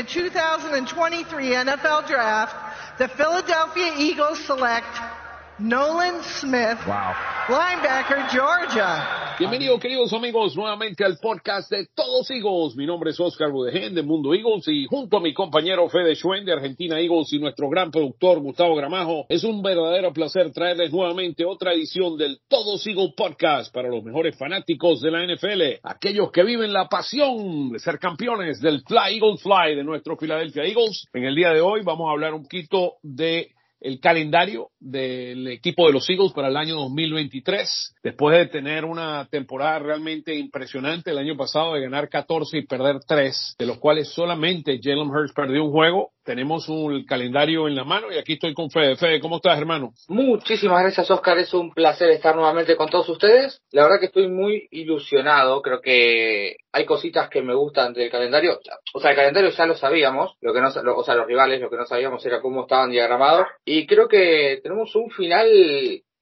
the 2023 NFL Draft, the Philadelphia Eagles select Nolan Smith, Wow. linebacker, Georgia. Bienvenidos, queridos amigos, nuevamente al podcast de Todos Eagles. Mi nombre es Oscar Budegen de Mundo Eagles y junto a mi compañero Fede Schwen de Argentina Eagles y nuestro gran productor Gustavo Gramajo, es un verdadero placer traerles nuevamente otra edición del Todos Eagles Podcast para los mejores fanáticos de la NFL, aquellos que viven la pasión de ser campeones del Fly Eagles Fly de nuestro Philadelphia Eagles. En el día de hoy vamos a hablar un poquito de el calendario del equipo de los Eagles para el año 2023. Después de tener una temporada realmente impresionante el año pasado de ganar 14 y perder 3, de los cuales solamente Jalen Hurts perdió un juego, tenemos un calendario en la mano y aquí estoy con Fede. Fede, ¿cómo estás, hermano? Muchísimas gracias, Oscar. Es un placer estar nuevamente con todos ustedes. La verdad que estoy muy ilusionado. Creo que hay cositas que me gustan del calendario. O sea, el calendario ya lo sabíamos. Lo que no, lo- o sea, los rivales, lo que no sabíamos era cómo estaban diagramados. Y creo que tenemos un final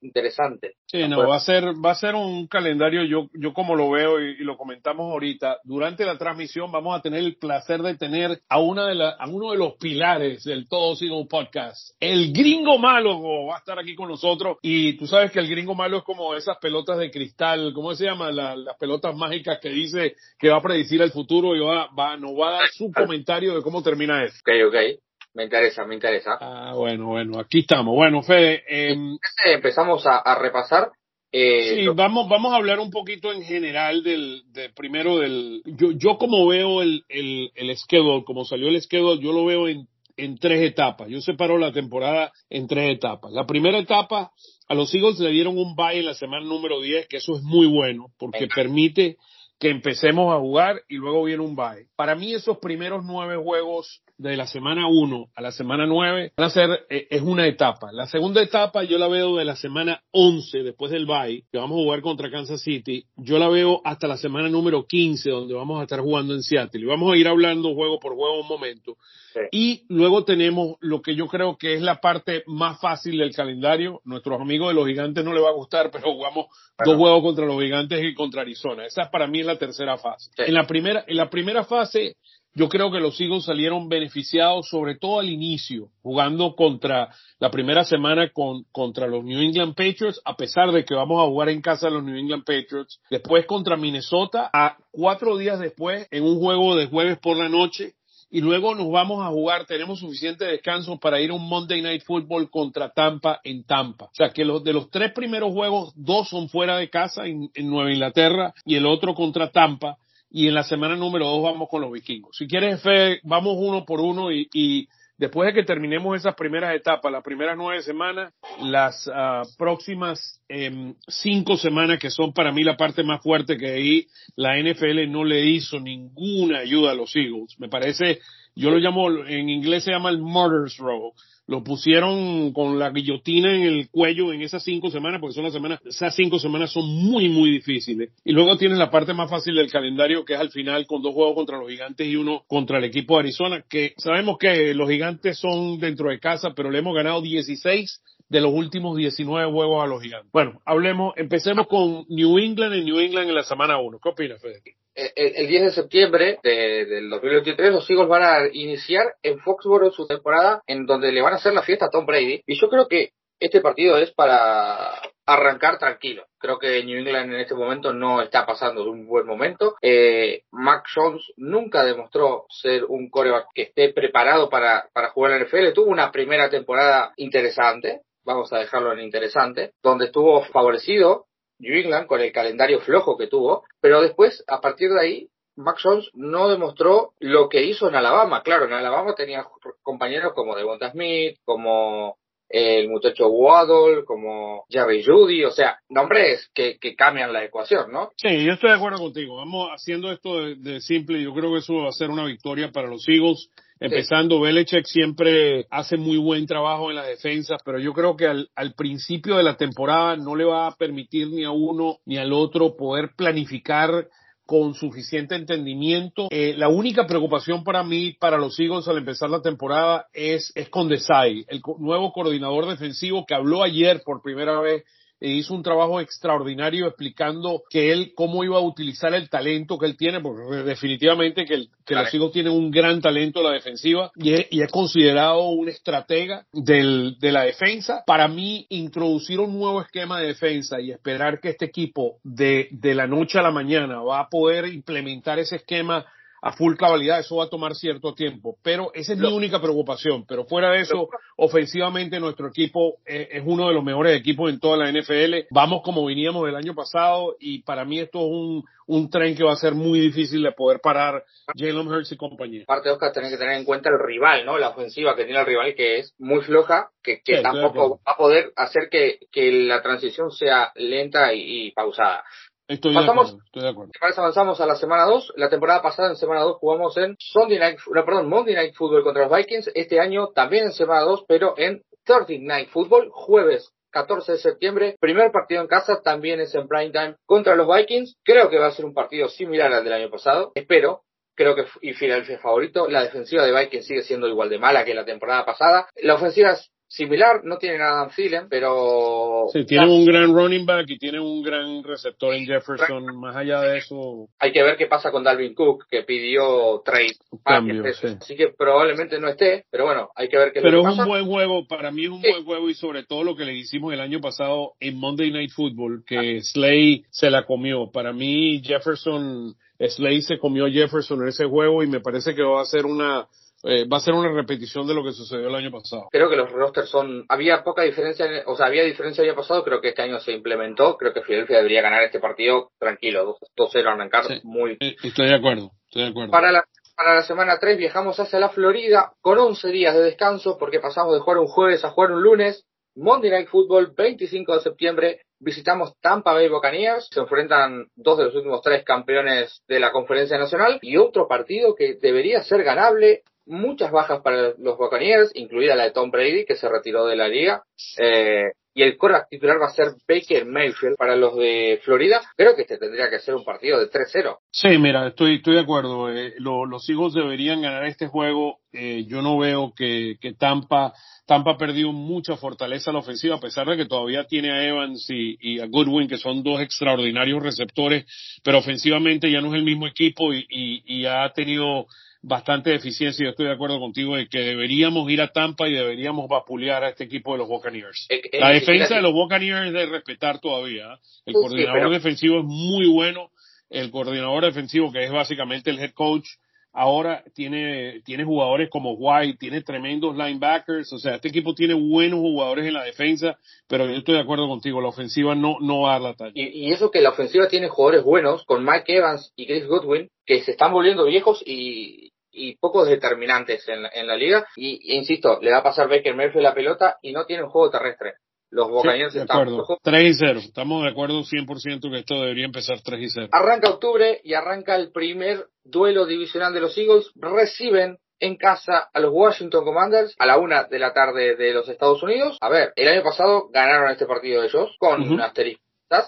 interesante. Sí, no, va a ser, va a ser un calendario, yo, yo como lo veo y, y lo comentamos ahorita, durante la transmisión vamos a tener el placer de tener a una de la, a uno de los pilares del Todo Sigo Podcast. El gringo malo va a estar aquí con nosotros y tú sabes que el gringo malo es como esas pelotas de cristal, ¿cómo se llama? La- las pelotas mágicas que dice que va a predecir el futuro y va, va, nos va a dar su comentario de cómo termina esto. Ok, ok. Me interesa, me interesa. Ah, bueno, bueno, aquí estamos. Bueno, Fede, Entonces, empezamos a, a repasar. Eh, Sí, lo- vamos, vamos a hablar un poquito en general del, de primero del, yo, yo como veo el, el, el schedule, como salió el schedule, yo lo veo en, en tres etapas. Yo separo la temporada en tres etapas. La primera etapa, a los Eagles le dieron un bye en la semana número 10, que eso es muy bueno, porque permite que empecemos a jugar y luego viene un bye. Para mí esos primeros nueve juegos de la semana 1 a la semana 9 van a ser, eh, es una etapa. La segunda etapa yo la veo de la semana 11 después del bye, que vamos a jugar contra Kansas City. Yo la veo hasta la semana número 15 donde vamos a estar jugando en Seattle. Y vamos a ir hablando juego por juego un momento. Sí. Y luego tenemos lo que yo creo que es la parte más fácil del calendario. Nuestros amigos de los gigantes no les va a gustar, pero jugamos Bueno. dos juegos contra los gigantes y contra Arizona. Esa para mí es la tercera fase. Sí. En la primera, en la primera fase, yo creo que los Eagles salieron beneficiados, sobre todo al inicio, jugando contra la primera semana con, contra los New England Patriots, a pesar de que vamos a jugar en casa los New England Patriots. Después contra Minnesota, a cuatro días después, en un juego de jueves por la noche, y luego nos vamos a jugar, tenemos suficiente descanso para ir a un Monday Night Football contra Tampa en Tampa. O sea que los, de los tres primeros juegos, dos son fuera de casa en Nueva Inglaterra y el otro contra Tampa. Y en la semana número dos vamos con los vikingos. Si quieres, Fe, vamos uno por uno y, y después de que terminemos esas primeras etapas, las primeras nueve semanas, las ah, próximas em, cinco semanas que son para mí la parte más fuerte que ahí la NFL no le hizo ninguna ayuda a los Eagles. Me parece, yo lo llamo, en inglés se llama el Murder's Row. Lo pusieron con la guillotina en el cuello en esas cinco semanas, porque son las semanas, esas cinco semanas son muy, muy difíciles. Y luego tienes la parte más fácil del calendario, que es al final con dos juegos contra los gigantes y uno contra el equipo de Arizona, que sabemos que los gigantes son dentro de casa, pero le hemos ganado 16 de los últimos 19 juegos a los gigantes. Bueno, hablemos, empecemos con New England en New England en la semana 1. ¿Qué opinas, Fede? el, el 10 de septiembre de- del 2023 los Eagles van a iniciar en Foxborough su temporada en donde le van a hacer la fiesta a Tom Brady y yo creo que este partido es para arrancar tranquilo. Creo que New England en este momento no está pasando un buen momento. Eh, Mac Jones nunca demostró ser un coreback que esté preparado para, para jugar en la NFL. Tuvo una primera temporada interesante, vamos a dejarlo en interesante, donde estuvo favorecido New England con el calendario flojo que tuvo, pero después, a partir de ahí, Mac Jones no demostró lo que hizo en Alabama. Claro, en Alabama tenía compañeros como Devonta Smith, como el muchacho Waddle, como Jerry Judy, o sea, nombres que, que cambian la ecuación, ¿no? Sí, yo estoy de acuerdo contigo. Vamos haciendo esto de, de simple. Yo creo que eso va a ser una victoria para los Eagles. Empezando, Belichick siempre hace muy buen trabajo en las defensas, pero yo creo que al, principio de la temporada no le va a permitir ni a uno ni al otro poder planificar con suficiente entendimiento. Eh, la única preocupación para mí, para los Eagles al empezar la temporada, es, es con Desai, el nuevo coordinador defensivo que habló ayer por primera vez e hizo un trabajo extraordinario explicando que él cómo iba a utilizar el talento que él tiene, porque definitivamente que, que los Eagles tienen un gran talento en la defensiva y es, y es considerado un estratega del, de la defensa. Para mí, introducir un nuevo esquema de defensa y esperar que este equipo de, de la noche a la mañana va a poder implementar ese esquema a full cabalidad, eso va a tomar cierto tiempo, pero esa es mi única preocupación. Pero fuera de eso, ofensivamente nuestro equipo es, es, uno de los mejores equipos en toda la NFL. Vamos como veníamos del año pasado y para mí esto es un, un tren que va a ser muy difícil de poder parar Jalen Hurts y compañía. Aparte, Oscar, tenés que tener en cuenta el rival, ¿no? La ofensiva que tiene el rival que es muy floja, que, que sí, tampoco va a poder hacer que, que la transición sea lenta y, y pausada. Estoy Pasamos, de acuerdo, estoy de acuerdo. avanzamos a la semana 2. La temporada pasada, en semana 2, jugamos en Sunday Night, no, perdón, Monday Night Football contra los Vikings. Este año también en semana 2, pero en Thursday Night Football, jueves 14 de septiembre. Primer partido en casa, también es en prime time contra los Vikings. Creo que va a ser un partido similar al del año pasado. Espero. Creo que y Filadelfia es favorito. La defensiva de Vikings sigue siendo igual de mala que la temporada pasada. La ofensiva es similar, no tiene nada en Thielen, pero... Sí, tiene un gran running back y tiene un gran receptor en Jefferson, más allá de eso... Hay que ver qué pasa con Dalvin Cook, que pidió trade. Cambio, sí. Así que probablemente no esté, pero bueno, hay que ver qué Pero es un buen juego, para mí es un sí. buen juego y sobre todo lo que le hicimos el año pasado en Monday Night Football, que ah. Slay se la comió. Para mí Jefferson, Slay se comió a Jefferson en ese juego y me parece que va a ser una eh, va a ser una repetición de lo que sucedió el año pasado. Creo que los rosters son, había poca diferencia, o sea, había diferencia el año pasado, creo que este año se implementó, creo que Filadelfia debería ganar este partido tranquilo, 2-0 arrancar sí, muy... Estoy de acuerdo, estoy de acuerdo. Para la, para la semana 3 viajamos hacia la Florida con 11 días de descanso porque pasamos de jugar un jueves a jugar un lunes. Monday Night Football, 25 de septiembre, visitamos Tampa Bay Buccaneers, se enfrentan dos de los últimos tres campeones de la Conferencia Nacional y otro partido que debería ser ganable, muchas bajas para los Buccaneers, incluida la de Tom Brady, que se retiró de la liga. Eh, y el quarterback titular va a ser Baker Mayfield para los de Florida. Creo que este tendría que ser un partido de 3-0. Sí, mira, estoy, estoy de acuerdo. Eh, lo, los Eagles deberían ganar este juego. Eh, yo no veo que, que Tampa, Tampa ha perdido mucha fortaleza a la ofensiva, a pesar de que todavía tiene a Evans y, y a Goodwin, que son dos extraordinarios receptores, pero ofensivamente ya no es el mismo equipo y, y, y ha tenido bastante deficiencia. Yo estoy de acuerdo contigo de que deberíamos ir a Tampa y deberíamos vapulear a este equipo de los Buccaneers. Eh, eh, la defensa de los Buccaneers es de respetar todavía. El coordinador pero- defensivo es muy bueno. El coordinador defensivo, que es básicamente el head coach, ahora tiene, tiene jugadores como White, tiene tremendos linebackers. O sea, este equipo tiene buenos jugadores en la defensa, pero yo estoy de acuerdo contigo. La ofensiva no, no va a dar la talla. Y, eso que la ofensiva tiene jugadores buenos, con Mike Evans y Chris Goodwin, que se están volviendo viejos y, y poco determinantes en, en la liga. Y, insisto, le va a pasar Baker Mayfield la pelota y no tiene un juego terrestre. Los Buccaneers Sí, de están acuerdo. 3 y 0. Estamos de acuerdo 100% que esto debería empezar 3 y 0. Arranca octubre y arranca el primer duelo divisional de los Eagles. Reciben en casa a los Washington Commanders a la una de la tarde de los Estados Unidos. A ver, el año pasado ganaron este partido ellos con Ujú. un asterisco,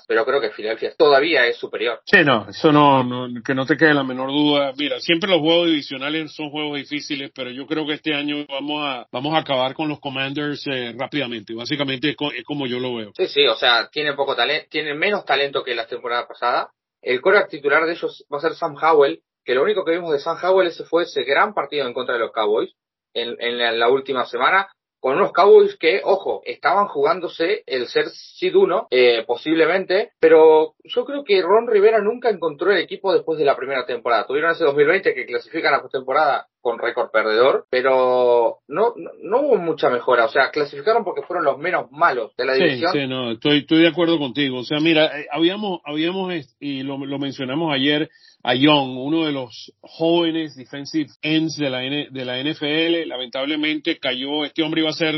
pero creo que Filadelfia todavía es superior. Sí, no, eso no, no, que no te quede la menor duda. Mira, siempre los juegos divisionales son juegos difíciles, pero yo creo que este año vamos a, vamos a acabar con los Commanders eh, rápidamente. Básicamente es, co- es como yo lo veo. Sí, sí, o sea, tienen poco talento, tienen menos talento que la temporada pasada. El coreback titular de ellos va a ser Sam Howell, que lo único que vimos de Sam Howell ese fue ese gran partido en contra de los Cowboys en, en la, la última semana, con unos Cowboys que, ojo, estaban jugándose el ser Seed 1, eh, posiblemente, pero yo creo que Ron Rivera nunca encontró el equipo después de la primera temporada. Tuvieron ese 2020 que clasifican a postemporada con récord perdedor, pero no, no, no hubo mucha mejora. O sea, clasificaron porque fueron los menos malos de la Sí, división. sí, no, estoy, estoy de acuerdo contigo. O sea, mira, eh, habíamos, habíamos, y lo, lo mencionamos ayer, a Young, uno de los jóvenes defensive ends de la, N- de la NFL. Lamentablemente cayó, este hombre iba a ser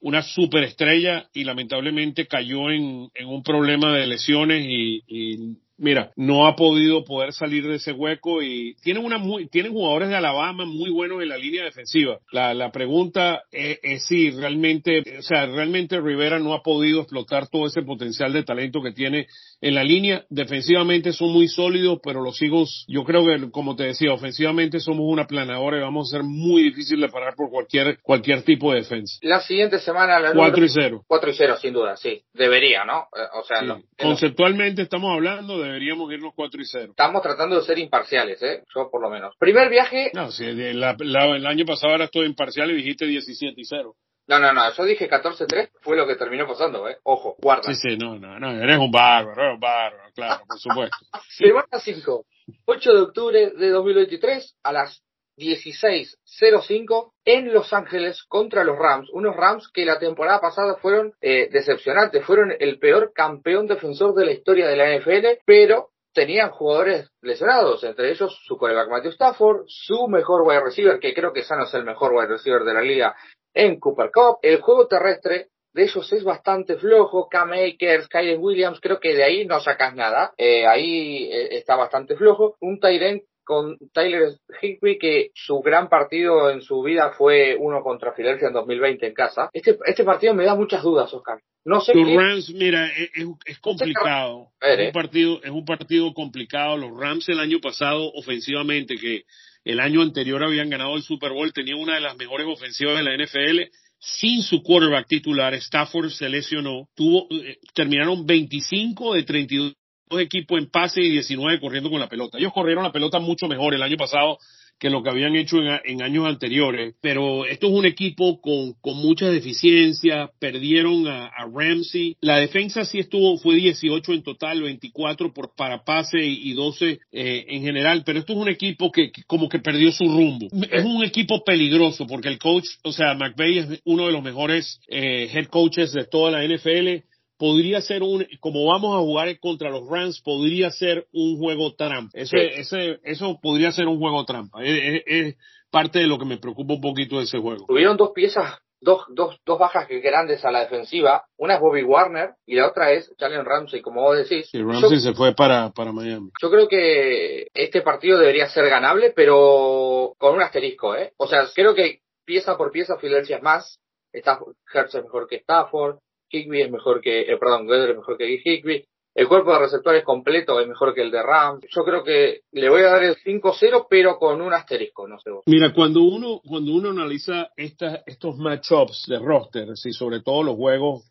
una superestrella y lamentablemente cayó en, en un problema de lesiones y, y mira, no ha podido poder salir de ese hueco y tienen una muy, tienen jugadores de Alabama muy buenos en la línea defensiva. La, la pregunta es, es, si realmente, o sea, realmente Rivera no ha podido explotar todo ese potencial de talento que tiene en la línea. Defensivamente son muy sólidos, pero los Eagles, yo creo que, como te decía, ofensivamente somos una planadora y vamos a ser muy difícil de parar por cualquier, cualquier tipo de defensa. La siguiente semana, la 4 y 0. 4 y 0, sin duda, sí. Debería, ¿no? O sea, Sí. no- Conceptualmente estamos hablando, deberíamos irnos 4 y 0. estamos tratando de ser imparciales, ¿eh? Yo por lo menos. Primer viaje, No, si la- la- el año pasado era todo imparcial y dijiste 17 y 0. no, no, no, yo dije 14-3, fue lo que terminó pasando, ¿eh? Ojo, guarda. Sí, sí, no, no, no, eres un bárbaro, eres un bárbaro, claro, por supuesto. Semana 5, 8 de octubre de 2023 a las 16.05 en Los Ángeles contra los Rams. Unos Rams que la temporada pasada fueron eh, decepcionantes, fueron el peor campeón defensor de la historia de la NFL, pero tenían jugadores lesionados, entre ellos su coreback Matthew Stafford, su mejor wide receiver, que creo que Sano es el mejor wide receiver de la liga en Cooper Cup. El juego terrestre de ellos es bastante flojo. Cam Akers, Kyren Williams, creo que de ahí no sacas nada. Eh, ahí eh, está bastante flojo. Un Tyrant con Tyler Higby, que su gran partido en su vida fue uno contra Filadelfia en 2020 en casa. Este, este partido me da muchas dudas, Oscar. No sé Los qué. Rams, mira, es, es- es complicado. Es eh. un partido, es un partido complicado. Los Rams el año pasado, ofensivamente, que el año anterior habían ganado el Super Bowl, tenían una de las mejores ofensivas de la NFL. Sin su quarterback titular, Stafford se lesionó. Tuvo, eh, terminaron 25 de 32 equipos en pase y 19 corriendo con la pelota. Ellos corrieron la pelota mucho mejor el año pasado que lo que habían hecho en, en años anteriores. Pero esto es un equipo con, con muchas deficiencias. Perdieron a, Ramsey. La defensa sí estuvo, fue 18 en total, 24 por, para pase y, y 12 eh, en general. Pero esto es un equipo que, que como que perdió su rumbo. Es un equipo peligroso porque el coach, o sea, McVay es uno de los mejores eh, head coaches de toda la NFL podría ser un, como vamos a jugar contra los Rams, podría ser un juego trampa. Ese, Sí. ese, eso podría ser un juego trampa. Es, es- es parte de lo que me preocupa un poquito de ese juego. Tuvieron dos piezas, dos, dos, dos bajas grandes a la defensiva. Una es Bobby Warner y la otra es Jalen Ramsey, como vos decís. Y Yo- Ramsey se fue para, para Miami. Yo creo que este partido debería ser ganable, pero con un asterisco, ¿eh? O sea, creo que pieza por pieza Filadelfia es más. Está Hertz es mejor que Stafford, Higby es mejor que, eh, perdón, Weather es mejor que Higby. El cuerpo de receptores completo es mejor que el de Rams. Yo creo que le voy a dar el 5-0, pero con un asterisco, no sé. Mira, cuando uno, cuando uno analiza estos matchups de roster, y sobre todo los juegos,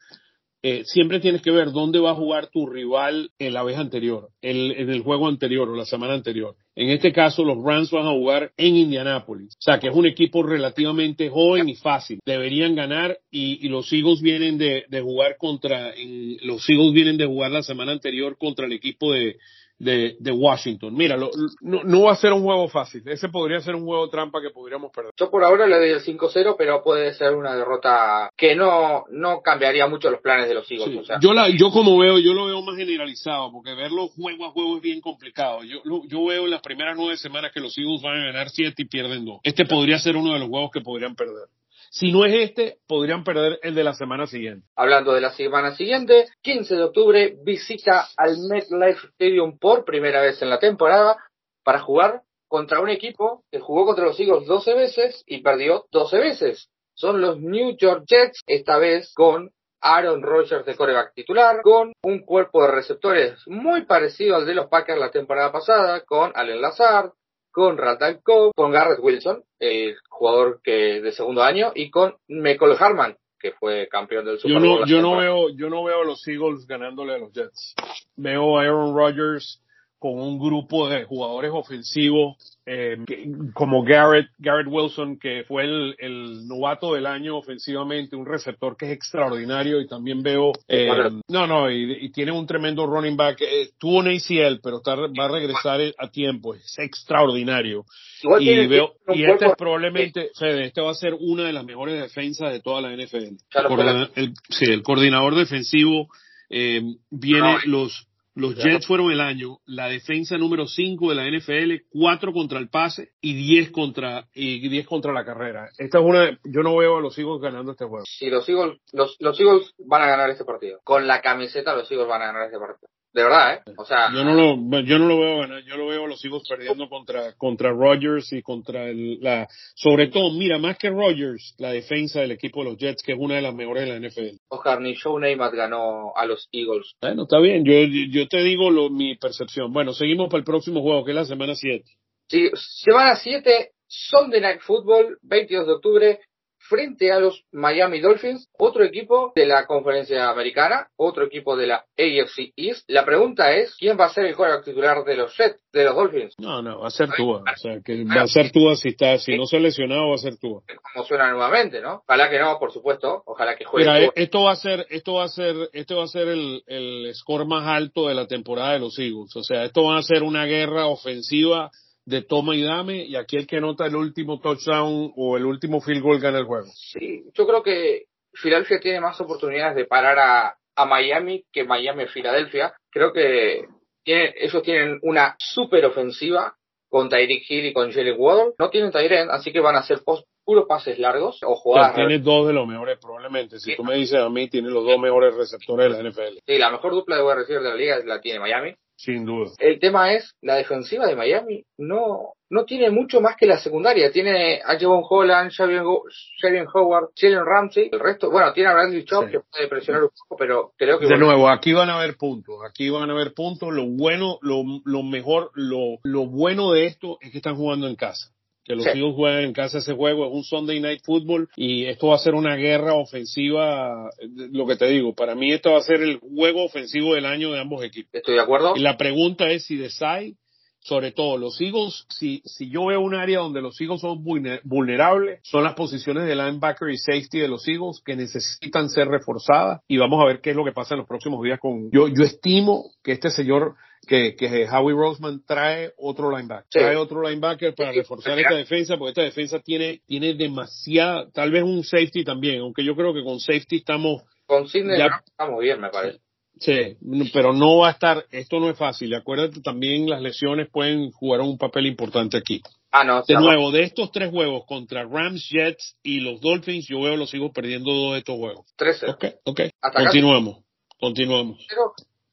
eh, siempre tienes que ver dónde va a jugar tu rival en la vez anterior, en el juego anterior o la semana anterior. En este caso, los Rams van a jugar en Indianápolis. O sea, que es un equipo relativamente joven y fácil. Deberían ganar y, y los Eagles vienen de, de jugar contra, los Eagles vienen de jugar la semana anterior contra el equipo de, de, de Washington. Mira, lo- no, no va a ser un juego fácil. Ese podría ser un juego trampa que podríamos perder. Yo por ahora le doy el 5-0, pero puede ser una derrota que no, no cambiaría mucho los planes de los Eagles. Sí. O sea, Yo la, yo como veo, yo lo veo más generalizado, porque verlo juego a juego es bien complicado. Yo, lo- yo veo en las primeras nueve semanas que los Eagles van a ganar siete y pierden dos. Este podría ser uno de los juegos que podrían perder. Si no es este, podrían perder el de la semana siguiente. Hablando de la semana siguiente, 15 de octubre visita al MetLife Stadium por primera vez en la temporada para jugar contra un equipo que jugó contra los Eagles 12 veces y perdió 12 veces. Son los New York Jets, esta vez con Aaron Rodgers de coreback titular, con un cuerpo de receptores muy parecido al de los Packers la temporada pasada, con Allen Lazard, con Randall Cobb, con Garrett Wilson, jugador que de segundo año, y con Michael Harman, que fue campeón del Super Yo Bowl. no, la yo no veo, yo no veo a los Eagles ganándole a los Jets. Veo a Aaron Rodgers con un grupo de jugadores ofensivos eh, como Garrett, Garrett Wilson, que fue el, el novato del año ofensivamente, un receptor que es extraordinario y también veo, eh, no, no, y, y tiene un tremendo running back. Eh, tuvo un ACL, pero está, va a regresar a tiempo. Es extraordinario. Igual Y veo, y este es probablemente, Fede, este va a ser una de las mejores defensas de toda la NFL. El, sí, el coordinador defensivo eh, viene, No, los, los Jets fueron el año, la defensa número 5 de la NFL, 4 contra el pase y 10 contra, y 10 contra la carrera. Esta es una, yo no veo a los Eagles ganando este juego. Si los Eagles, los, los Eagles van a ganar este partido. Con la camiseta los Eagles van a ganar este partido. De verdad, ¿eh? O sea, yo no lo, yo no lo veo ganar, yo lo veo los Eagles perdiendo contra, contra Rodgers y contra el, la, sobre todo, mira, más que Rodgers, la defensa del equipo de los Jets, que es una de las mejores de la NFL. Oscar, ni Joe Namath ganó a los Eagles. Bueno, está bien, yo, yo te digo lo, mi percepción. Bueno, seguimos para el próximo juego, que es la semana 7. Sí, semana 7, Sunday Night Football, 22 de octubre, frente a los Miami Dolphins, otro equipo de la conferencia americana, otro equipo de la AFC East. La pregunta es, ¿quién va a ser el jugador titular de los Jets, de los Dolphins? No, no, va a ser Tua. O sea, que va a ser Tua si está, si no se ha lesionado, va a ser Tua. Como suena nuevamente, ¿no? Ojalá que no, por supuesto. Ojalá que juegue. Mira, esto va a ser, esto va a ser, esto va a ser el, el score más alto de la temporada de los Eagles. O sea, esto va a ser una guerra ofensiva de toma y dame y aquí el que nota el último touchdown o el último field goal gana el juego. Sí, yo creo que Filadelfia tiene más oportunidades de parar a, a Miami que Miami a Filadelfia. Creo que tiene, ellos tienen una super ofensiva con Tyreek Hill y con Jalen Waddle. No tienen Tyreek, así que van a hacer post puros pases largos o jugadas. tiene dos de los mejores, probablemente. Si tú me dices a mí, tiene los dos mejores receptores de la NFL. Sí, la mejor dupla de wide receiver de la liga la tiene Miami. Sin duda. El tema es, la defensiva de Miami no, no tiene mucho más que la secundaria. Tiene a Javon Holland, Javier Howard, Jalen Ramsey. El resto, bueno, tiene a Bradley Chop que puede presionar un poco, pero creo que... De nuevo, aquí van a haber puntos. Aquí van a haber puntos. Lo bueno, lo, lo mejor, lo, lo bueno de esto es que están jugando en casa que los Eagles juegan en casa ese juego, es un Sunday Night Football y esto va a ser una guerra ofensiva, lo que te digo, para mí esto va a ser el juego ofensivo del año de ambos equipos. Estoy de acuerdo. Y la pregunta es si Desai, sobre todo los Eagles, si, si yo veo un área donde los Eagles son vulnerables, son las posiciones de linebacker y safety de los Eagles que necesitan ser reforzadas y vamos a ver qué es lo que pasa en los próximos días con, yo, yo estimo que este señor que, que Howie Roseman trae otro linebacker, trae otro linebacker para reforzar esta defensa, porque esta defensa tiene, tiene demasiada, tal vez un safety también, aunque yo creo que con safety estamos... Con Sidney estamos bien, me parece. Sí, pero no va a estar, esto no es fácil. Acuérdate también las lesiones pueden jugar un papel importante aquí. Ah, no. De nuevo, de estos tres juegos contra Rams, Jets y los Dolphins, yo veo los sigo perdiendo dos de estos juegos. 13. Ok, ok. Continuamos. Continuamos.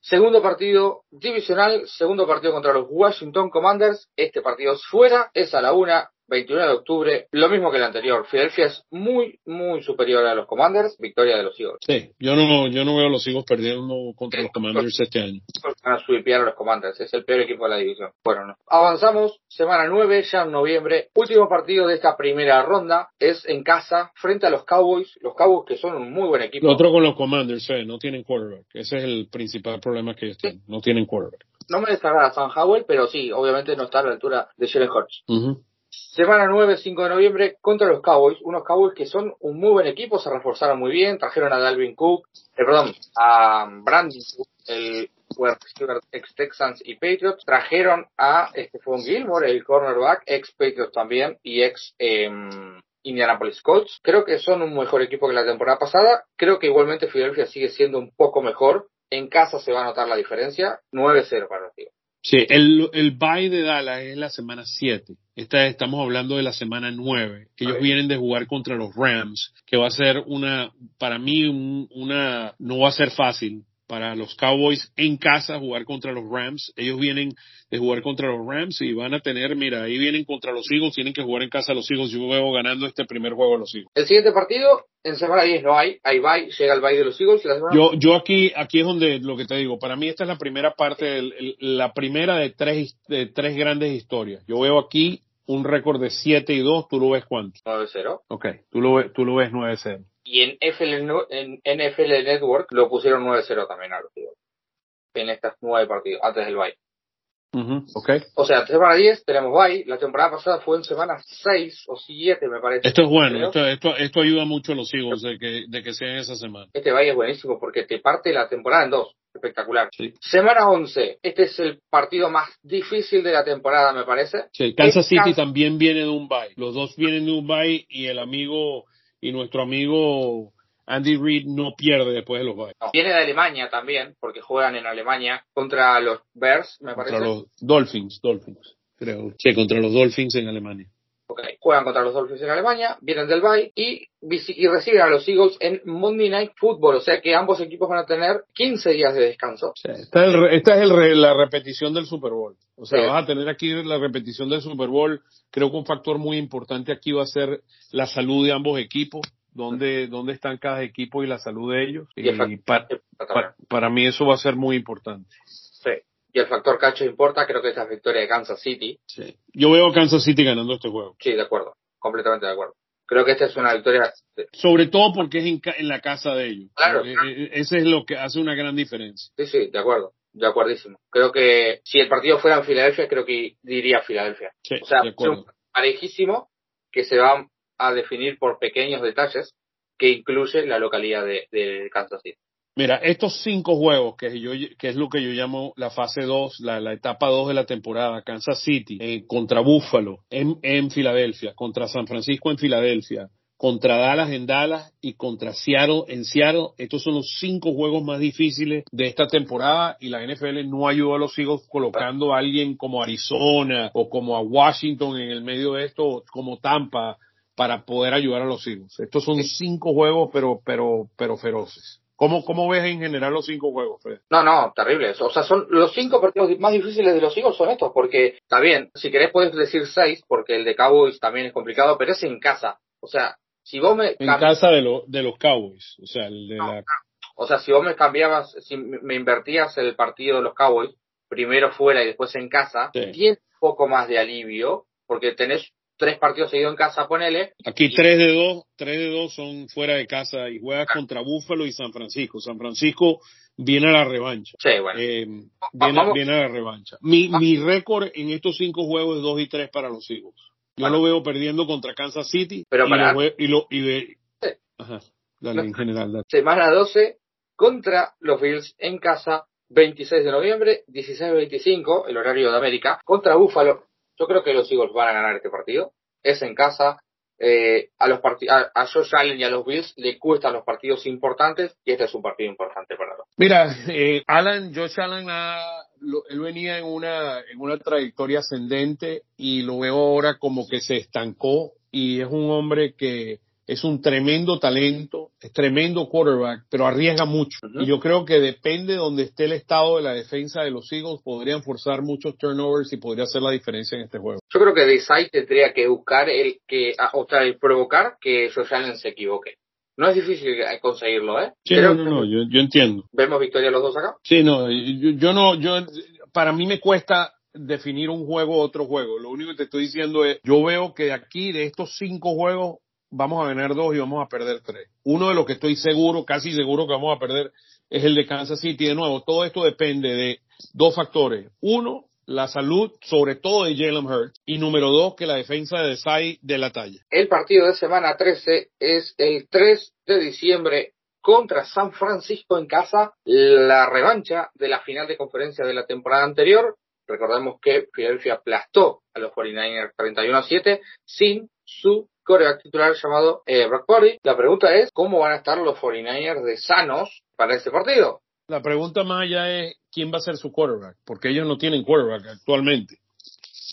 Segundo partido divisional, segundo partido contra los Washington Commanders. Este partido es fuera, es a la una. 21 de octubre, lo mismo que el anterior. Filadelfia es muy, muy superior a los Commanders, victoria de los Eagles. Sí, yo no, yo no veo a los Eagles perdiendo contra los Commanders este año. Van a sweepear a los Commanders, es el peor equipo de la división. Bueno, no. Avanzamos, semana 9, ya en noviembre. Último partido de esta primera ronda es en casa, frente a los Cowboys. Los Cowboys que son un muy buen equipo. Lo otro con los Commanders, eh, no tienen quarterback. Ese es el principal problema que ellos tienen, no tienen quarterback. No me a San Howell, pero sí, obviamente no está a la altura de Jalen Hurts. Semana 9, 5 de noviembre, contra los Cowboys. Unos Cowboys que son un muy buen equipo, se reforzaron muy bien. Trajeron a Dalvin Cook, eh, perdón, a Brandon Cook, el ex Texans y Patriots. Trajeron a Stephon Gilmore, el cornerback, ex Patriots también y ex em, Indianapolis Colts. Creo que son un mejor equipo que la temporada pasada. Creo que igualmente Philadelphia sigue siendo un poco mejor. En casa se va a notar la diferencia. 9-0 para los. Sí, el, el bye de Dallas es la semana 7. Esta, estamos hablando de la semana 9. Ellos vienen de jugar contra los Rams, que va a ser una, para mí, una, no va a ser fácil para los Cowboys en casa jugar contra los Rams. Ellos vienen de jugar contra los Rams y van a tener, mira, ahí vienen contra los Eagles, tienen que jugar en casa los Eagles. Yo veo ganando este primer juego a los Eagles. El siguiente partido, en semana 10 no hay, hay bye, llega el bye de los Eagles. Yo, yo aquí, aquí es donde lo que te digo, para mí esta es la primera parte, la primera de tres, de tres grandes historias. Yo veo aquí un récord de 7 y 2, ¿tú lo ves cuánto? 9-0. Ok, tú lo, tú lo ves 9-0. Y en NFL, en NFL Network lo pusieron 9-0 también a los En estas nueve partidos, antes del bye. okay. O sea, semana 10 tenemos bye. La temporada pasada fue en semana 6 o 7, me parece. Esto es bueno. Esto, esto, esto, ayuda mucho a los Eagles de que, de que sea en esa semana. Este bye es buenísimo porque te parte la temporada en dos. Espectacular. Semana 11. Este es el partido más difícil de la temporada, me parece. Sí, Kansas City también viene de un bye. Los dos vienen de un bye y el amigo y nuestro amigo Andy Reid no pierde después de los byes. viene de Alemania también, porque juegan en Alemania contra los Bears, me parece. Contra los Dolphins, Dolphins, creo. Sí, contra los Dolphins en Alemania. Okay. Juegan contra los Dolphins en Alemania, vienen del bye y, y reciben a los Eagles en Monday Night Football. O sea que ambos equipos van a tener 15 días de descanso. esta es, el, esta es el, la repetición del Super Bowl. O sea, vas a tener aquí la repetición del Super Bowl. Creo que un factor muy importante aquí va a ser la salud de ambos equipos. Dónde, dónde están cada equipo y la salud de ellos. Y, y para, para, para mí eso va a ser muy importante. Sí y el factor cacho importa, creo que esta es victoria de Kansas City. Sí. Yo veo a Kansas City ganando este juego. Sí, de acuerdo, completamente de acuerdo. Creo que esta es una victoria. Sobre todo porque es en, la casa de ellos. Claro. Eh, eh, ese es lo que hace una gran diferencia. Sí, sí, de acuerdo. De acuerdísimo. Creo que si el partido fuera en Filadelfia, creo que diría Filadelfia. Sí, o sea, de acuerdo. parejísimo que se va a definir por pequeños detalles que incluye la localidad de, de Kansas City. Mira, estos cinco juegos, que, yo, que es lo que yo llamo la fase 2, la, la etapa 2 de la temporada, Kansas City, eh, contra Buffalo en, en Filadelfia, contra San Francisco en Filadelfia, contra Dallas en Dallas y contra Seattle en Seattle. Estos son los cinco juegos más difíciles de esta temporada y la NFL no ayudó a los Eagles colocando a alguien como Arizona o como a Washington en el medio de esto, como Tampa, para poder ayudar a los Eagles. Estos son cinco juegos, pero, pero, pero feroces. ¿Cómo, ¿Cómo ves en general los cinco juegos, Fred? No, no, terribles. O sea, son los cinco partidos más difíciles de los Eagles son estos, porque está bien, si querés puedes decir seis, porque el de Cowboys también es complicado, pero es en casa. O sea, si vos me... En casa de, lo, de los Cowboys, o sea, el de la... O sea, si vos me cambiabas, si me invertías el partido de los Cowboys, primero fuera y después en casa, tienes un poco más de alivio, porque tenés tres partidos seguidos en casa, ponele. Aquí tres de dos, tres de dos son fuera de casa y juegas contra Búfalo y San Francisco. San Francisco viene a la revancha. Sí, bueno. Eh, viene, a la revancha. Mi, mi récord en estos cinco juegos es dos y tres para los Eagles. Yo lo veo perdiendo contra Kansas City pero y, para... lo, y, lo, y de... Ajá, dale, en general. Dale. Semana 12 contra los Bills en casa, 26 de noviembre, 16-25, el horario de América, contra Búfalo. Yo creo que los Eagles van a ganar este partido. Es en casa. Eh, a los a, a Josh Allen y a los Bills le cuestan los partidos importantes y este es un partido importante para los. Mira, eh, Josh Allen lo, él venía en una en una trayectoria ascendente y lo veo ahora como que se estancó y es un hombre que es un tremendo talento, es tremendo quarterback, pero arriesga mucho. Uh -huh. Y yo creo que depende de donde esté el estado de la defensa de los Eagles, podrían forzar muchos turnovers y podría hacer la diferencia en este juego. Yo creo que Desai tendría que buscar el que, o sea, el provocar que Josh Allen se equivoque. No es difícil conseguirlo, ¿eh? Sí, no, no, no, yo, yo entiendo. ¿Vemos victoria los dos acá? Sí, no, yo, yo no, yo, para mí me cuesta definir un juego o otro juego. Lo único que te estoy diciendo es, yo veo que de aquí, de estos cinco juegos, vamos a ganar dos y vamos a perder tres. Uno de los que estoy seguro, casi seguro que vamos a perder, es el de Kansas City. De nuevo, todo esto depende de dos factores. Uno, la salud, sobre todo de Jalen Hurts. Y número dos, que la defensa de Desai de la talla. El partido de semana 13 es el 3 de diciembre contra San Francisco en casa, la revancha de la final de conferencia de la temporada anterior. Recordemos que Philadelphia aplastó a los 49ers 31 a 7 sin su coreback titular llamado eh, Brock Purdy. La pregunta es, ¿cómo van a estar los 49ers de sanos para este partido? La pregunta más allá es, ¿quién va a ser su quarterback? Porque ellos no tienen quarterback actualmente.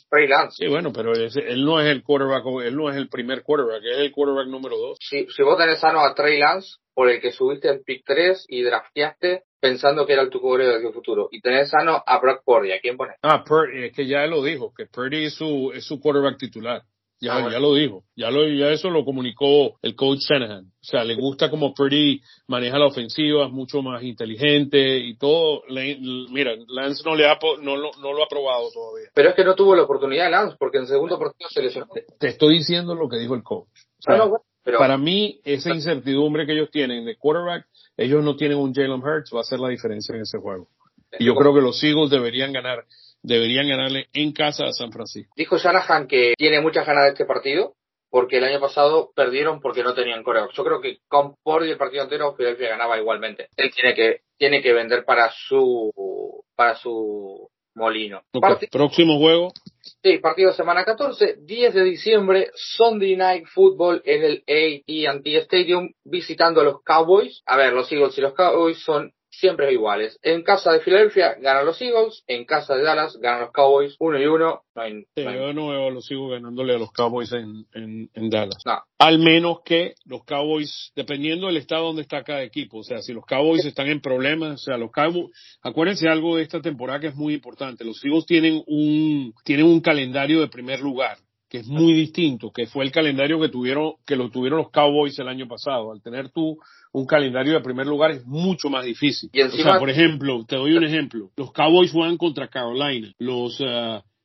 Trey Lance. Sí, bueno, pero ese, él no es el quarterback, él no es el primer quarterback, es el quarterback número dos. Si, si vos tenés sano a Trey Lance, por el que subiste el pick 3 y drafteaste pensando que era el tu quarterback del futuro, y tenés sano a Brock Purdy, ¿a quién pones? Ah, Purdy, es que ya lo dijo, que Purdy es su, es su quarterback titular. Ya, ah, bueno. ya lo dijo, ya lo, ya eso lo comunicó el coach Shanahan. O sea, le gusta como Purdy maneja la ofensiva, es mucho más inteligente y todo. Le, mira, Lance no le ha, no, lo, no lo ha probado todavía. Pero es que no tuvo la oportunidad Lance, porque en el segundo partido se lesionó. Te, te estoy diciendo lo que dijo el coach. O sea, ah, no, bueno, pero, para mí, esa incertidumbre que ellos tienen de quarterback, ellos no tienen un Jalen Hurts, va a ser la diferencia en ese juego. Y yo creo que los Eagles deberían ganar deberían ganarle en casa a San Francisco. Dijo Shanahan que tiene muchas ganas de este partido porque el año pasado perdieron porque no tenían coreback. Yo creo que con Purdy el partido entero Philadelphia ganaba igualmente. Él tiene que tiene que vender para su para su molino. Okay. Próximo juego. Sí, partido semana 14, 10 de diciembre, Sunday Night Football en el AT&T Stadium visitando a los Cowboys. A ver, los Eagles y los Cowboys son siempre iguales. En casa de Filadelfia ganan los Eagles, en casa de Dallas ganan los Cowboys, uno y uno. No hay, Sí, no hay- yo no veo a los Eagles ganándole a los Cowboys en, en, en Dallas. no. Al menos que los Cowboys, dependiendo del estado donde está cada equipo, o sea, si los Cowboys están en problemas, o sea, los Cowboys, acuérdense algo de esta temporada que es muy importante, los Eagles tienen un, tienen un calendario de primer lugar, que es muy distinto, que fue el calendario que tuvieron, que lo tuvieron los Cowboys el año pasado. Al tener tú un calendario de primer lugar es mucho más difícil. Y o sea, por ejemplo, te doy un ejemplo, los Cowboys juegan contra Carolina, los,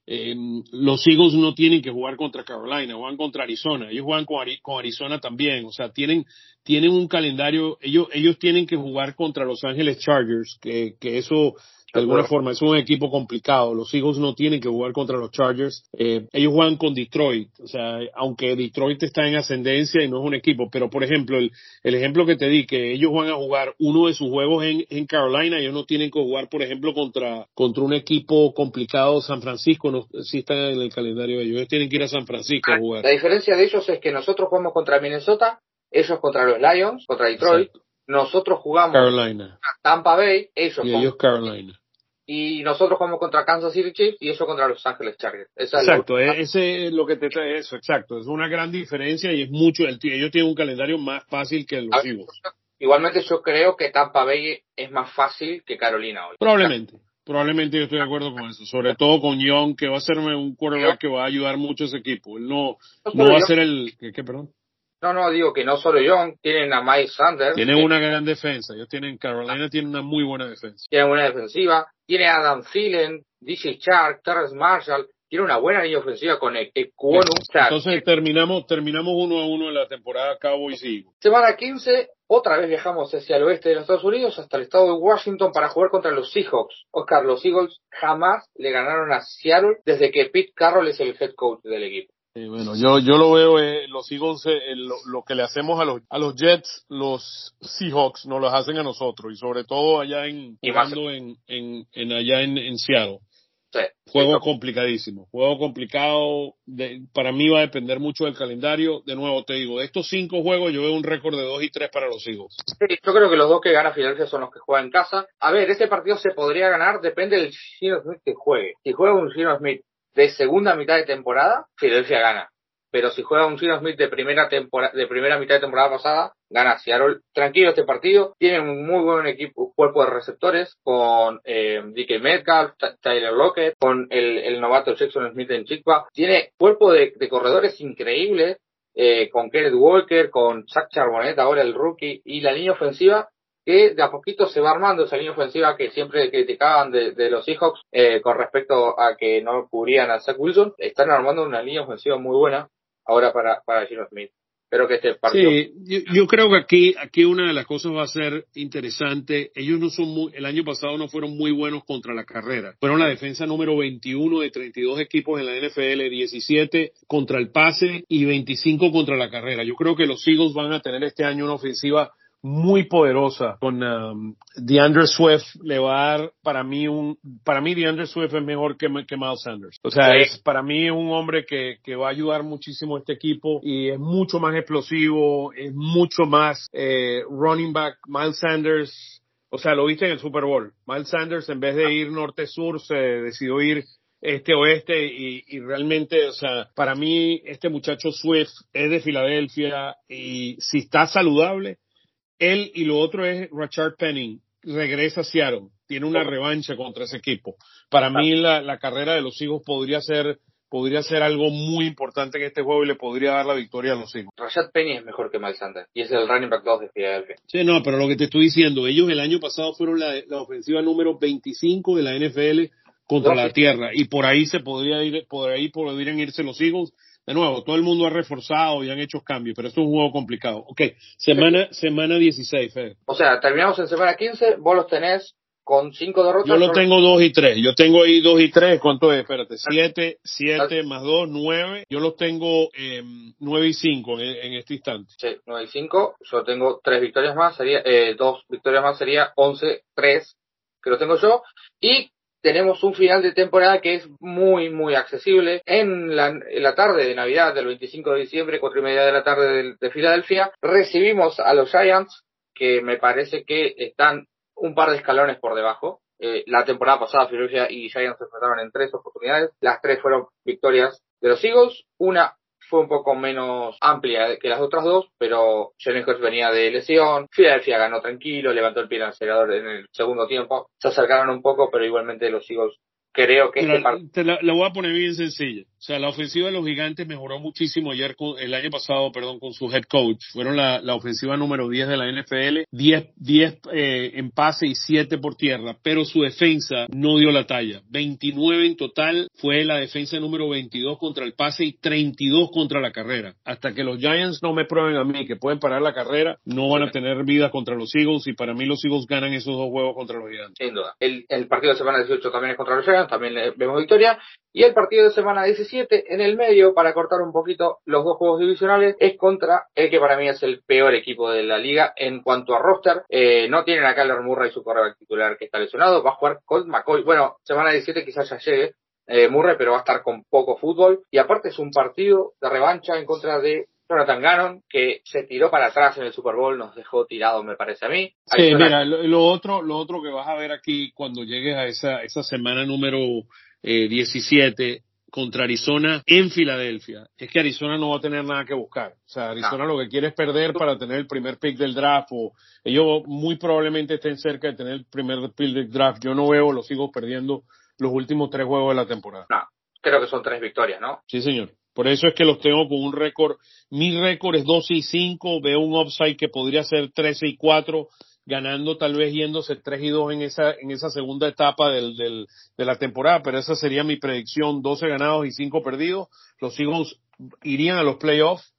eh, los Eagles no tienen que jugar contra Carolina, juegan contra Arizona, ellos juegan con, Ari- con Arizona también, o sea, tienen, tienen un calendario, ellos, ellos tienen que jugar contra Los Ángeles Chargers, que, que eso, de alguna forma, es un equipo complicado, los Eagles no tienen que jugar contra los Chargers, eh, ellos juegan con Detroit, o sea, aunque Detroit está en ascendencia y no es un equipo, pero por ejemplo, el, el ejemplo que te di, que ellos van a jugar uno de sus juegos en, en Carolina, ellos no tienen que jugar, por ejemplo, contra, contra un equipo complicado, San Francisco, no, sí está en el calendario de ellos, ellos tienen que ir a San Francisco a jugar. La diferencia de ellos es que nosotros jugamos contra Minnesota, ellos contra los Lions, contra Detroit, Exacto. nosotros jugamos Carolina, Tampa Bay, ellos y ellos Carolina. Y nosotros jugamos contra Kansas City Chiefs y ellos contra Los Ángeles Chargers. Esa es la- Exacto, e- ese es lo que te trae eso, exacto, es una gran diferencia y es mucho, el- ellos tienen un calendario más fácil que los Eagles. Igualmente yo creo que Tampa Bay es más fácil que Carolina hoy. Probablemente. Probablemente yo estoy de acuerdo con eso. Sobre todo con Young, que va a ser un quarterback que va a ayudar mucho a ese equipo. Él no, No va a ser el, ¿qué, qué, perdón? No, no, digo que no solo Young, tienen a Mike Sanders, Tienen que una gran defensa. Ellos tienen, Carolina tiene una muy buena defensa. tienen una defensiva, tiene a Adam Thielen, DJ Shark, Terrence Marshall, tiene una buena línea ofensiva con E-. O sea, Entonces terminamos, terminamos uno a uno en la temporada Cowboys y. Semana 15, otra vez viajamos hacia el oeste de los Estados Unidos, hasta el estado de Washington, para jugar contra los Seahawks. Oscar, los Eagles jamás le ganaron a Seattle desde que Pete Carroll es el head coach del equipo. Eh, bueno, yo, yo lo veo, eh, los Eagles, eh, lo, lo que le hacemos a los, a los Jets, los Seahawks nos los hacen a nosotros y sobre todo allá en, jugando en, en, en allá en, en Seattle. Sí, Juego sí, complicadísimo, juego complicado, de- para mí va a depender mucho del calendario. De nuevo te digo, de estos cinco juegos yo veo un récord de 2 y 3 para los Eagles. Sí, yo creo que los dos que gana Filadelfia son los que juegan en casa. A ver, ese partido se podría ganar, depende del Gino Smith que juegue. Si juega un Gino Smith de segunda mitad de temporada, Filadelfia gana. Pero si juega un Gino Smith de primera temporada, de primera mitad de temporada pasada, gana Seattle. Tranquilo este partido. Tiene un muy buen equipo, cuerpo de receptores con eh, DK Metcalf, Tyler Lockett, con el, el novato Jackson Smith en Chicpa. Tiene cuerpo de, de corredores increíble eh, con Kenneth Walker, con Chuck Charbonnet, ahora el rookie, y la línea ofensiva que de a poquito se va armando esa línea ofensiva que siempre criticaban de, de los Seahawks eh, con respecto a que no cubrían a Zach Wilson. Están armando una línea ofensiva muy buena ahora para, para Gino Smith. Espero que este partido Sí, yo, yo creo que aquí, aquí una de las cosas va a ser interesante. Ellos no son muy, el año pasado no fueron muy buenos contra la carrera. Fueron la defensa número 21 de 32 equipos en la NFL, 17 contra el pase y 25 contra la carrera. Yo creo que los Eagles van a tener este año una ofensiva muy poderosa. Con um, DeAndre Swift le va a dar para mí un para mí DeAndre Swift es mejor que, que Miles Sanders. O sea Sí. es para mí es un hombre que, que va a ayudar muchísimo a este equipo y es mucho más explosivo es mucho más eh, running back. Miles Sanders o sea lo viste en el Super Bowl. Miles Sanders en vez de ir norte-sur se decidió ir este-oeste y, y realmente, o sea, para mí este muchacho Swift es de Filadelfia y si está saludable, él y lo otro es Rashard Penning, regresa a Seattle, tiene una revancha contra ese equipo. Para mí la, la carrera de los hijos podría ser podría ser algo muy importante en este juego y le podría dar la victoria a los hijos. Rashad Penny es mejor que Miles Sanders y es el running back 2 de Filadelfia. Sí, no, pero lo que te estoy diciendo, ellos el año pasado fueron la, la ofensiva número 25 de la NFL contra la tierra y por ahí se podría ir, por ahí podrían irse los Eagles. De nuevo, todo el mundo ha reforzado y han hecho cambios, pero esto es un juego complicado. Ok, semana, semana 16, Fede. O sea, terminamos en semana 15, vos los tenés con 5 derrotas. Yo lo tengo 2 y 3. Yo tengo ahí 2 y 3. ¿Cuánto es? Espérate. 7, 7 más 2, 9. Yo los tengo eh, 9 y 5 en, en este instante. Sí, 9 y 5. Yo tengo 3 victorias más, sería, eh, 2 victorias más sería 11, 3, que lo tengo yo. Y tenemos un final de temporada que es muy, muy accesible. En la, tarde de Navidad del 25 de diciembre, 4 y media de la tarde de, de Filadelfia, recibimos a los Giants, que me parece que están un par de escalones por debajo. Eh, la temporada pasada Philadelphia y Giants se enfrentaron en tres oportunidades. Las tres fueron victorias de los Eagles. Una fue un poco menos amplia que las otras dos, pero Hurts venía de lesión, Philadelphia ganó tranquilo, levantó el pie al acelerador en el segundo tiempo, se acercaron un poco, pero igualmente los Eagles creo que este te la, voy a poner bien sencilla. O sea, la ofensiva de los gigantes mejoró muchísimo ayer, el año pasado, perdón, con su head coach. Fueron la, la ofensiva número 10 de la NFL, 10, 10 eh, en pase y 7 por tierra, pero su defensa no dio la talla. 29 en total fue la defensa número 22 contra el pase y 32 contra la carrera. Hasta que los Giants no me prueben a mí que pueden parar la carrera, no van a tener vida contra los Eagles y para mí los Eagles ganan esos dos juegos contra los gigantes. Sin duda. El, el partido de semana 18 también es contra los Giants también vemos victoria. Y el partido de semana 17, en el medio, para cortar un poquito los dos juegos divisionales, es contra el que para mí es el peor equipo de la liga en cuanto a roster. Eh, no tienen a Kyler Murray, su corredor titular, que está lesionado. Va a jugar Colt McCoy. Bueno, semana 17 quizás ya llegue. Eh, Murray, pero va a estar con poco fútbol. Y aparte es un partido de revancha en contra de Jonathan Gannon, que se tiró para atrás en el Super Bowl, nos dejó tirado, me parece a mí. Sí, mira, lo, otro, lo otro que vas a ver aquí cuando llegues a esa, esa semana número eh, 17 contra Arizona en Filadelfia, es que Arizona no va a tener nada que buscar. O sea, Arizona lo que quiere es perder para tener el primer pick del draft o ellos muy probablemente estén cerca de tener el primer pick del draft. Yo no veo, los sigo perdiendo los últimos tres juegos de la temporada. No, creo que son tres victorias, ¿no? Sí, señor. Por eso es que los tengo con un récord. Mi récord es 12 y 5. Veo un upside que podría ser 13 y 4, ganando tal vez yéndose 3 y 2 en esa, en esa segunda etapa del, del, de la temporada. Pero esa sería mi predicción. 12 ganados y 5 perdidos. Los Eagles irían a los playoffs.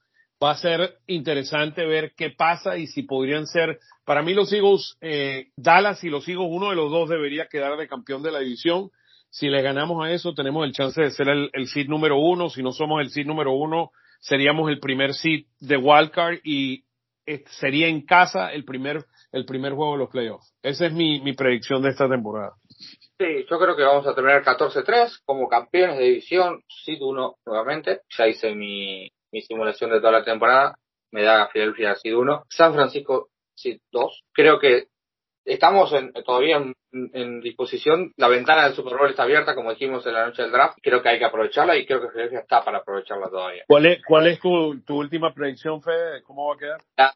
Va a ser interesante ver qué pasa y si podrían ser. Para mí los Eagles, eh, Dallas y los Eagles, uno de los dos debería quedar de campeón de la división si le ganamos a eso, tenemos el chance de ser el, el número uno. Si no somos el seed número uno, seríamos el primer seed de wildcard y eh, sería en casa el primer, el primer juego de los playoffs. Esa es mi, mi predicción de esta temporada. Sí, yo creo que vamos a terminar 14-3 como campeones de división, seed 1 nuevamente. Ya hice mi, mi simulación de toda la temporada. Me da Filadelfia seed 1. San Francisco seed 2. Creo que estamos en, todavía en, disposición. La ventana del Super Bowl está abierta, como dijimos en la noche del draft. Creo que hay que aprovecharla y creo que Filadelfia está para aprovecharla todavía. ¿Cuál es, cuál es tu, tu última predicción, Fede? ¿Cómo va a quedar? La,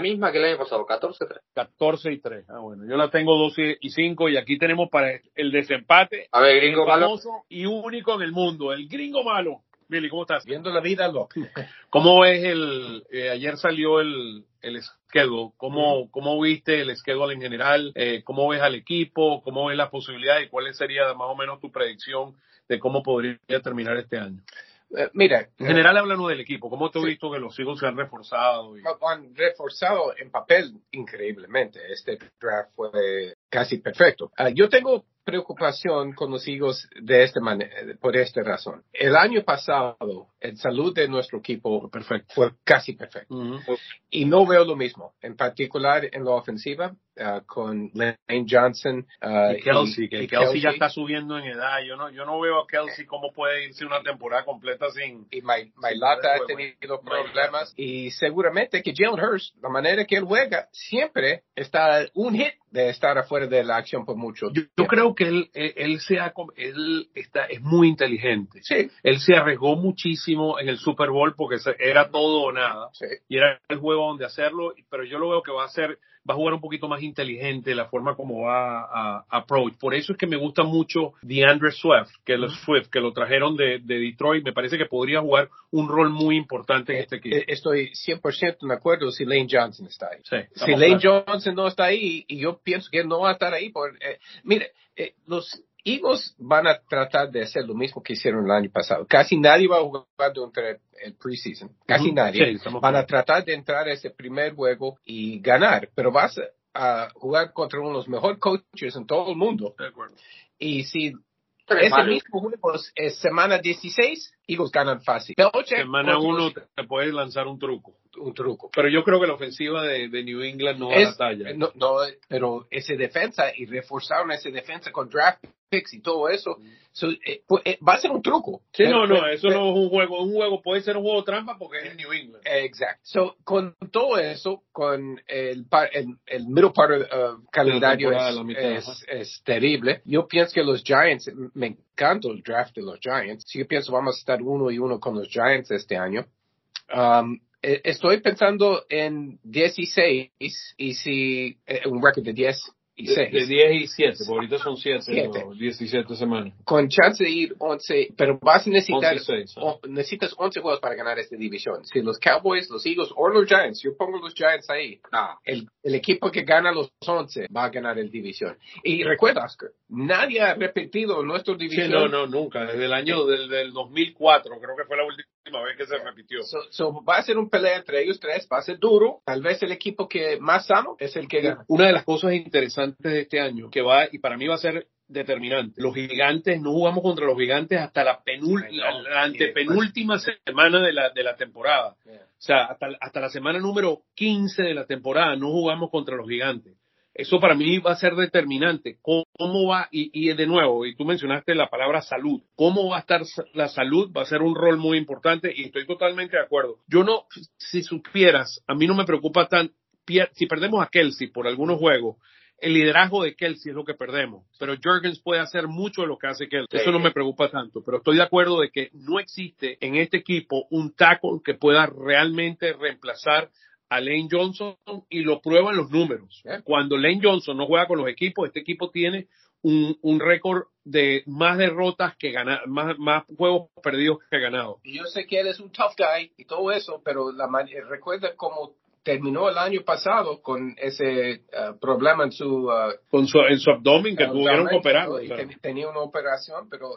misma que el año pasado, 14-3. 14 y 3. Ah, bueno. Yo la tengo 12 y 5 y aquí tenemos para el desempate. A ver, gringo malo. Y único en el mundo, el gringo malo. Billy, ¿cómo estás? Viendo la vida loca. ¿Cómo ves el, eh, ayer salió el, el schedule? ¿Cómo, ¿Cómo viste el schedule en general? Eh, ¿Cómo ves al equipo? ¿Cómo ves las posibilidades? ¿Y cuál sería más o menos tu predicción de cómo podría terminar este año? Eh, mira, en general hablando del equipo, ¿cómo te has visto que los Eagles se han reforzado? Y... Han reforzado en papel increíblemente. Este draft fue casi perfecto. Ah, yo tengo preocupación con los hijos de manera, por esta razón. El año pasado, el salud de nuestro equipo perfecto. fue casi perfecto. Y no veo lo mismo, en particular en la ofensiva, uh, con Lane Johnson. Uh, y Kelsey, que Kelsey, ya está subiendo en edad. Yo no, yo no veo a Kelsey cómo puede irse una temporada completa sin. Y Mailata ha tenido problemas. Y seguramente que Jalen Hurst, la manera que él juega, siempre está un hit de estar afuera de la acción por mucho yo, yo creo que él, él, sea, él está, es muy inteligente. Sí. Él se arriesgó muchísimo en el Super Bowl porque era todo o nada. Sí. Y era el juego donde hacerlo, pero yo lo veo que va a ser va a jugar un poquito más inteligente la forma como va a, approach. Por eso es que me gusta mucho DeAndre Swift, que lo, Swift, que lo trajeron de, de, Detroit. Me parece que podría jugar un rol muy importante en este equipo. Eh, estoy 100% de acuerdo si Lane Johnson está ahí. Sí, si Lane Johnson no está ahí, y yo pienso que no va a estar ahí, por, eh, mire, eh, los Eagles van a tratar de hacer lo mismo que hicieron el año pasado. Casi nadie va a jugar durante el preseason. Casi nadie. van a tratar de entrar a ese primer juego y ganar. Pero vas a jugar contra uno de los mejores coaches en todo el mundo. Y si ese mismo juego es semana 16, Eagles ganan fácil. semana 1 te puedes lanzar un truco. Un truco. Pero yo creo que la ofensiva de, de New England no va a la talla. No, no, pero ese defensa y reforzaron ese defensa con draft picks y todo eso, so, eh, pues, eh, va a ser un truco. Sí, Pero- no, no, pero- eso no es un juego. Un juego puede ser un juego trampa porque es en New England. Exacto. So, con todo eso, con el, el, el middle part of uh, calendario es, mitad, es, es terrible. Yo pienso que los Giants, me encanta el draft de los Giants. Sí, yo pienso vamos a estar uno y uno con los Giants este año. Um, estoy pensando en 16 y si eh, un récord de 10 y De, 6. de 10 y 7, porque ahorita son 7, Siete. o 17 semanas. con chance de ir 11, pero vas a necesitar 11 y 6, ¿ah? o- necesitas 11 juegos para ganar esta división. Si los Cowboys, los Eagles o los Giants, yo pongo los Giants ahí, No. el, el equipo que gana los 11 va a ganar el división. Y recuerda, Oscar, nadie ha repetido nuestra Sí, división. no, no, nunca. Desde el año del, del 2004, creo que fue la última vez que se repitió. So, so va a ser un pelea entre ellos tres, va a ser duro. Tal vez el equipo que más sano es el que gana. Una de las cosas interesantes de este año, que va, y para mí va a ser determinante, los gigantes, no jugamos contra los gigantes hasta la, no. la, antepenúltima semana de la, de la temporada. O sea, hasta, hasta la semana número 15 de la temporada no jugamos contra los gigantes. Eso para mí va a ser determinante. ¿Cómo, va? Y, y de nuevo, y tú mencionaste la palabra salud. ¿Cómo va a estar la salud? Va a ser un rol muy importante y estoy totalmente de acuerdo. Yo no, si supieras, a mí no me preocupa tan, si perdemos a Kelsey por algunos juegos, el liderazgo de Kelsey es lo que perdemos, pero Jurgens puede hacer mucho de lo que hace Kelsey. Sí. Eso no me preocupa tanto, pero estoy de acuerdo de que no existe en este equipo un tackle que pueda realmente reemplazar a Lane Johnson y lo prueban los números. Cuando Lane Johnson no juega con los equipos, este equipo tiene un, un récord de más derrotas que ganar, más, más juegos perdidos que ganados. Y yo sé que él es un tough guy y todo eso, pero la recuerda cómo terminó el año pasado con ese uh, problema en su uh, Con su, en su abdomen que tuvieron que operar. tenía una operación, pero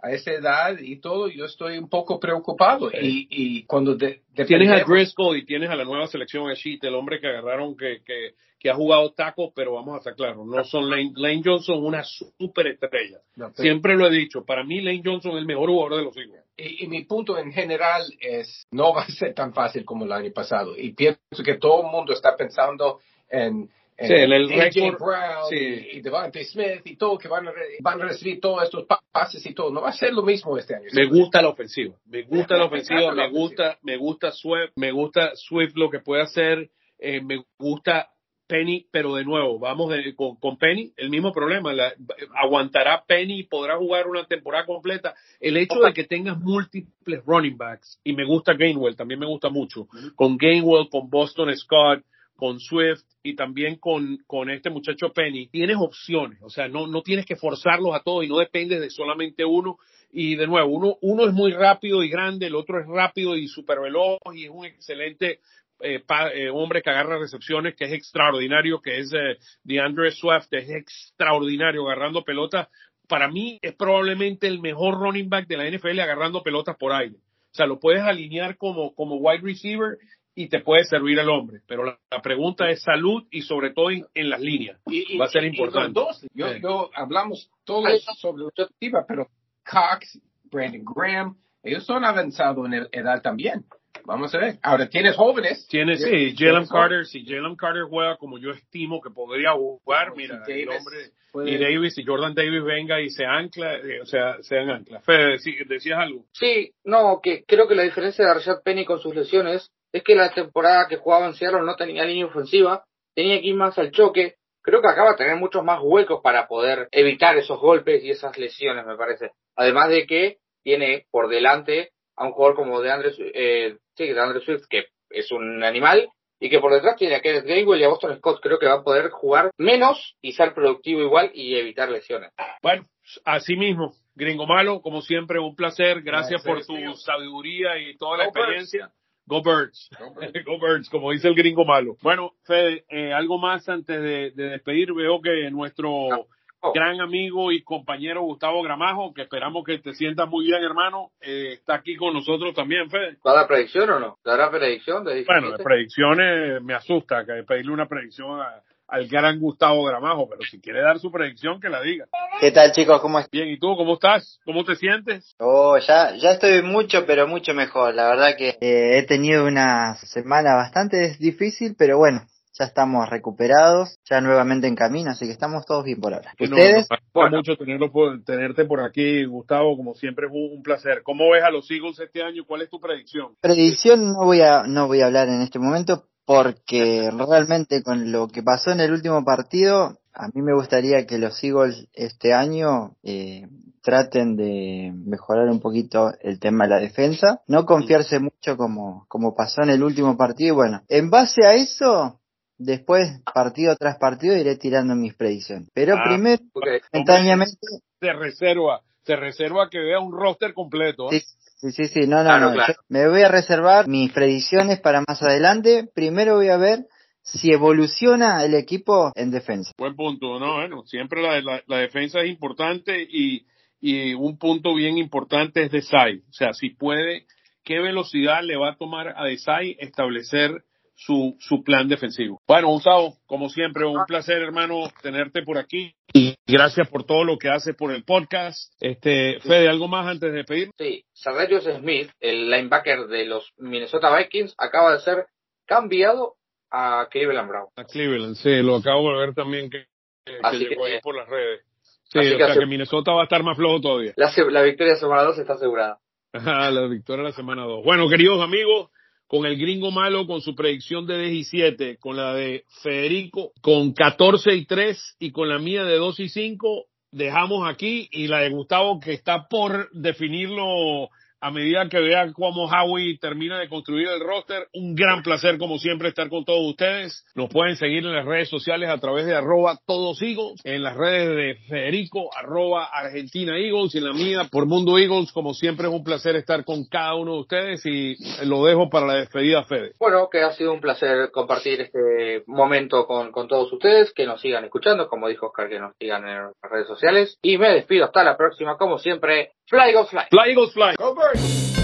a esa edad y todo, yo estoy un poco preocupado. Y, y cuando de, Tienes a Driscoll y tienes a la nueva selección Sheet, el hombre que agarraron que, que, que ha jugado taco, pero vamos a estar claros, no son Lane, Lane Johnson una super estrella. No, Siempre lo he dicho, para mí Lane Johnson es el mejor jugador de los Eagles. Y, y mi punto en general es, no va a ser tan fácil como el año pasado. Y pienso que todo el mundo está pensando en, en Sí, en el AJ Brown sí. y, y Devante Smith y todo, que van a, re- van a recibir todos estos pa- pases y todo. No va a ser lo mismo este año. Me gusta la ofensiva, me gusta la ofensiva, me gusta, me gusta Swift, me gusta Swift lo que puede hacer, eh, me gusta Penny, pero de nuevo, vamos de- con, con Penny, el mismo problema, la- aguantará Penny y podrá jugar una temporada completa. El hecho de que tengas múltiples running backs, y me gusta Gainwell, también me gusta mucho, con Gainwell, con Boston Scott, con Swift y también con, con este muchacho Penny, tienes opciones, o sea, no, no tienes que forzarlos a todos y no dependes de solamente uno. Y de nuevo, uno, uno es muy rápido y grande, el otro es rápido y súper veloz y es un excelente eh, pa- eh, hombre que agarra recepciones, que es extraordinario, que es eh, DeAndre Swift, es extraordinario agarrando pelotas. Para mí es probablemente el mejor running back de la NFL agarrando pelotas por aire. O sea, lo puedes alinear como, como wide receiver y te puede servir el hombre. Pero la, la pregunta es salud y sobre todo en, en las líneas. Y- y- Va a ser importante. los dos, yo, Sí. yo hablamos todos sobre la pero Cox, Brandon Graham, ellos son avanzados en el- edad también. Vamos a ver. Ahora tienes jóvenes. Tiene, sí, Tienes Jalen. Carter, si Jalen Carter juega como yo estimo que podría jugar, Como mira, si el Davis hombre, puede- y Davis, y Jordan Davis venga y se ancla, eh, o sea, sean anclas. Fede, sí, decías algo. Sí, no, que creo que la diferencia de Rashad Penny con sus lesiones es que la temporada que jugaba en Seattle no tenía línea ofensiva, tenía que ir más al choque. Creo que acaba de tener muchos más huecos para poder evitar esos golpes y esas lesiones, me parece. Además de que tiene por delante a un jugador como DeAndre, Swi- eh, sí, DeAndre Swift, que es un animal, y que por detrás tiene a Kenneth Gainwell y a Boston Scott. Creo que va a poder jugar menos y ser productivo igual y evitar lesiones. Bueno, así mismo, Gringo Malo, como siempre, un placer. Gracias por tu Gracias. sabiduría y toda la Go Birds. experiencia. Go Birds. Go Birds, como dice el gringo malo. Bueno, Fede, eh, algo más antes de, de despedir. Veo que nuestro Oh. Gran amigo y compañero Gustavo Gramajo, que esperamos que te sientas muy bien, hermano, eh, está aquí con nosotros también, Fede. ¿Va a dar predicción o no? ¿Dará predicción de Bueno, de 17? predicciones me asusta, que pedirle una predicción a, al gran Gustavo Gramajo, pero si quiere dar su predicción, que la diga. ¿Qué tal chicos? ¿Cómo están? Bien, ¿y tú cómo estás? ¿Cómo te sientes? Oh, ya, ya estoy mucho, pero mucho mejor. La verdad que eh, he tenido una semana bastante difícil, pero bueno, ya estamos recuperados, ya nuevamente en camino, así que estamos todos bien por ahora. ¿Ustedes? Nos bueno. mucho tenerlo por, tenerte por aquí, Gustavo, como siempre es un, un, placer. ¿Cómo ves a los Eagles este año? ¿Cuál es tu predicción? Predicción no voy a, no voy a hablar en este momento porque realmente con lo que pasó en el último partido, a mí me gustaría que los Eagles este año eh, traten de mejorar un poquito el tema de la defensa, no confiarse mucho como, como pasó en el último partido. Y bueno, en base a eso, después partido tras partido iré tirando mis predicciones. Pero Ah, primero, Okay. momentáneamente, Se reserva, se reserva que vea un roster completo. ¿eh? sí, sí, sí, sí, no, no, Claro, no. claro. me voy a reservar mis predicciones para más adelante. Primero voy a ver si evoluciona el equipo en defensa. Buen punto, ¿no? Bueno, siempre la, la, la defensa es importante y, y un punto bien importante es Desai. O sea, si puede, qué velocidad le va a tomar a Desai establecer su, su plan defensivo. Bueno, Gustavo, como siempre, un placer, hermano, tenerte por aquí. Y gracias por todo lo que haces por el podcast. Este, Fede, ¿algo más antes de despedir? Sí, Saverius Smith, el linebacker de los Minnesota Vikings, acaba de ser cambiado a Cleveland Brown. A Cleveland, sí, lo acabo de ver también que, que llegó que- ahí por las redes. Sí, así o que sea que Minnesota va a estar más flojo todavía. La, la victoria semana 2 está asegurada. La victoria de la semana 2. Bueno, queridos amigos, con el gringo malo, con su predicción de 10 y 7, con la de Federico, con 14 y 3 y con la mía de 2 y 5, dejamos aquí y la de Gustavo que está por definirlo a medida que vea cómo Howie termina de construir el roster. Un gran placer, como siempre, estar con todos ustedes. Nos pueden seguir en las redes sociales a través de arroba todos Eagles, en las redes de Federico, arroba Argentina Eagles y en la mía por Mundo Eagles. Como siempre, es un placer estar con cada uno de ustedes y lo dejo para la despedida, Fede. Bueno, que ha sido un placer compartir este momento con, con todos ustedes, que nos sigan escuchando, como dijo Oscar, que nos sigan en las redes sociales. Y me despido hasta la próxima, como siempre, Fly Go Fly. Fly Eagles Fly. Go Birds!